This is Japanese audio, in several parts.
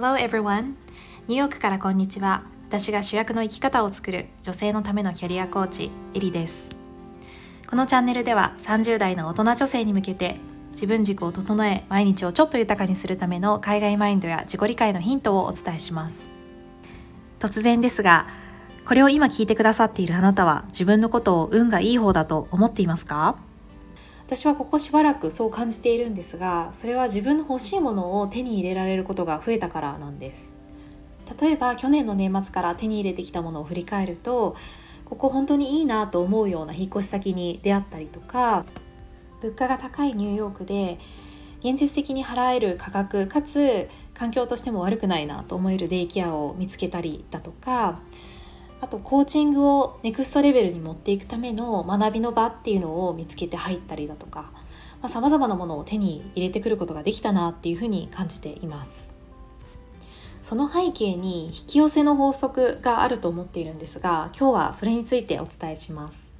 Hello everyone! ニューヨークからこんにちは。私が主役の生き方を作る女性のためのキャリアコーチ、エリです。このチャンネルでは30代の大人女性に向けて自分軸を整え毎日をちょっと豊かにするための海外マインドや自己理解のヒントをお伝えします突然ですがこれを今聞いてくださっているあなたは自分のことを運がいい方だと思っていますか？私はここしばらくそう感じているんですがそれは自分の欲しいものを手に入れられることが増えたからなんです。例えば去年の年末から手に入れてきたものを振り返るとここ本当にいいなと思うような引っ越し先に出会ったりとか物価が高いニューヨークで現実的に払える価格かつ環境としても悪くないなと思えるデイケアを見つけたりだとかあとコーチングをネクストレベルに持っていくための学びの場っていうのを見つけて入ったりだとかさまざ、まなものを手に入れてくることができたなっていうふうに感じています。その背景に引き寄せの法則があると思っているんですが今日はそれについてお伝えします。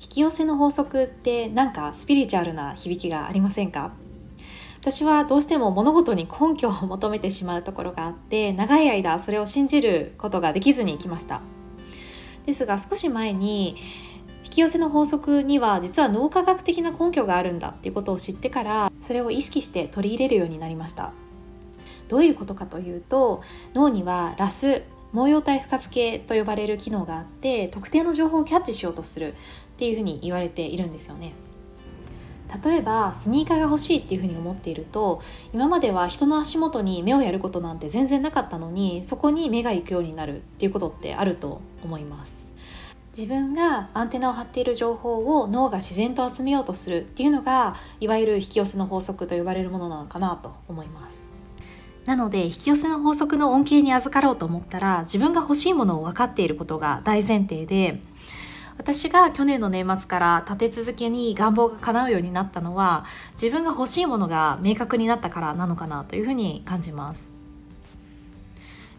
引き寄せの法則ってなんかスピリチュアルな響きがありませんか？私はどうしても物事に根拠を求めてしまうところがあって長い間それを信じることができずにきました。ですが少し前に引き寄せの法則には実は脳科学的な根拠があるんだっていうことを知ってからそれを意識して取り入れるようになりました。どういうことかというと脳にはラス毛様体不活系と呼ばれる機能があって特定の情報をキャッチしようとするっていうふうに言われているんですよね。例えばスニーカーが欲しいっていうふうに思っていると今までは人の足元に目をやることなんて全然なかったのにそこに目が行くようになるっていうことってあると思います。自分がアンテナを張っている情報を脳が自然と集めようとするっていうのがいわゆる引き寄せの法則と呼ばれるものなのかなと思います。なので引き寄せの法則の恩恵に預かろうと思ったら自分が欲しいものを分かっていることが大前提で私が去年の年末から立て続けに願望が叶うようになったのは自分が欲しいものが明確になったからなのかなというふうに感じます。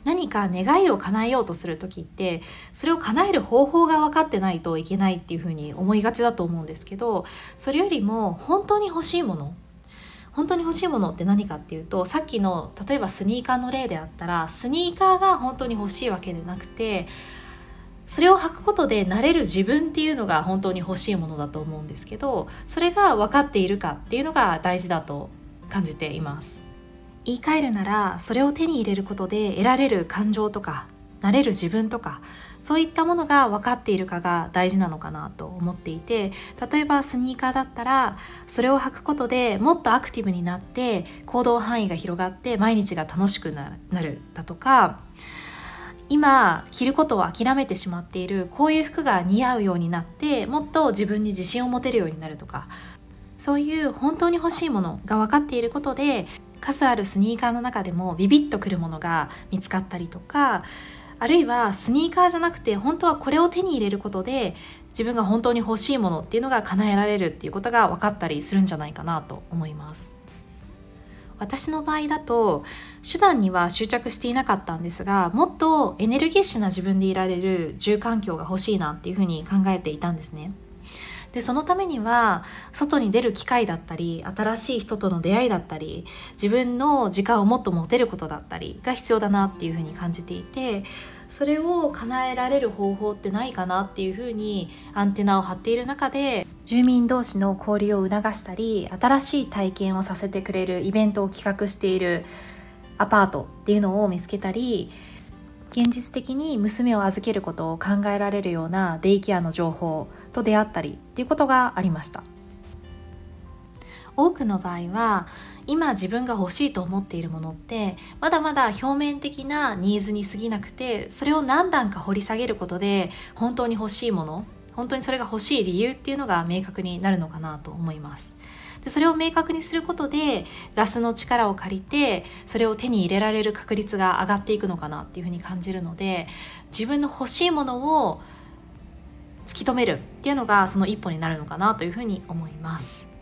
何か願いを叶えようとする時ってそれを叶える方法が分かってないといけないっていうふうに思いがちだと思うんですけどそれよりも本当に欲しいもの本当に欲しいものって何かっていうとさっきの例えばスニーカーの例であったらスニーカーが本当に欲しいわけでなくてそれを履くことでなれる自分っていうのが本当に欲しいものだと思うんですけどそれが分かっているかっていうのが大事だと感じています。言い換えるならそれを手に入れることで得られる感情とかなれる自分とかそういったものが分かっているかが大事なのかなと思っていて例えばスニーカーだったらそれを履くことでもっとアクティブになって行動範囲が広がって毎日が楽しくなるだとか今着ることを諦めてしまっているこういう服が似合うようになってもっと自分に自信を持てるようになるとかそういう本当に欲しいものが分かっていることで数あるスニーカーの中でもビビッとくるものが見つかったりとかあるいはスニーカーじゃなくて本当はこれを手に入れることで自分が本当に欲しいものっていうのが叶えられるっていうことが分かったりするんじゃないかなと思います。私の場合だと手段には執着していなかったんですがもっとエネルギッシュな自分でいられる住環境が欲しいなっていうふうに考えていたんですね。でそのためには外に出る機会だったり新しい人との出会いだったり自分の時間をもっと持てることだったりが必要だなっていうふうに感じていてそれを叶えられる方法ってないかなっていうふうにアンテナを張っている中で住民同士の交流を促したり新しい体験をさせてくれるイベントを企画しているアパートっていうのを見つけたり現実的に娘を預けることを考えられるようなデイケアの情報と出会ったりっていうことがありました。多くの場合は今自分が欲しいと思っているものってまだまだ表面的なニーズに過ぎなくてそれを何段か掘り下げることで本当に欲しいもの本当にそれが欲しい理由っていうのが明確になるのかなと思います。でそれを明確にすることでラスの力を借りてそれを手に入れられる確率が上がっていくのかなっていうふうに感じるので自分の欲しいものを突き止めるっていうのがその一歩になるのかなというふうに思います。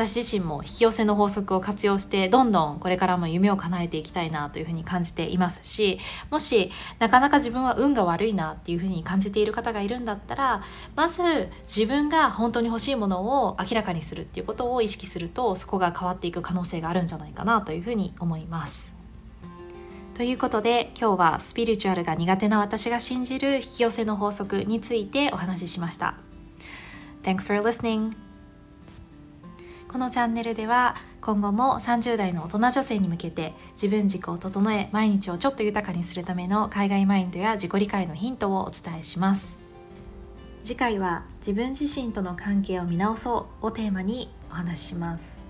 私自身も引き寄せの法則を活用してどんどんこれからも夢を叶えていきたいなというふうに感じていますしもしなかなか自分は運が悪いなっていうふうに感じている方がいるんだったらまず自分が本当に欲しいものを明らかにするっていうことを意識するとそこが変わっていく可能性があるんじゃないかなというふうに思います。ということで今日はスピリチュアルが苦手な私が信じる引き寄せの法則についてお話ししました Thanks for listening このチャンネルでは今後も30代の大人女性に向けて自分軸を整え毎日をちょっと豊かにするための海外マインドや自己理解のヒントをお伝えします。次回は自分自身との関係を見直そうをテーマにお話しします。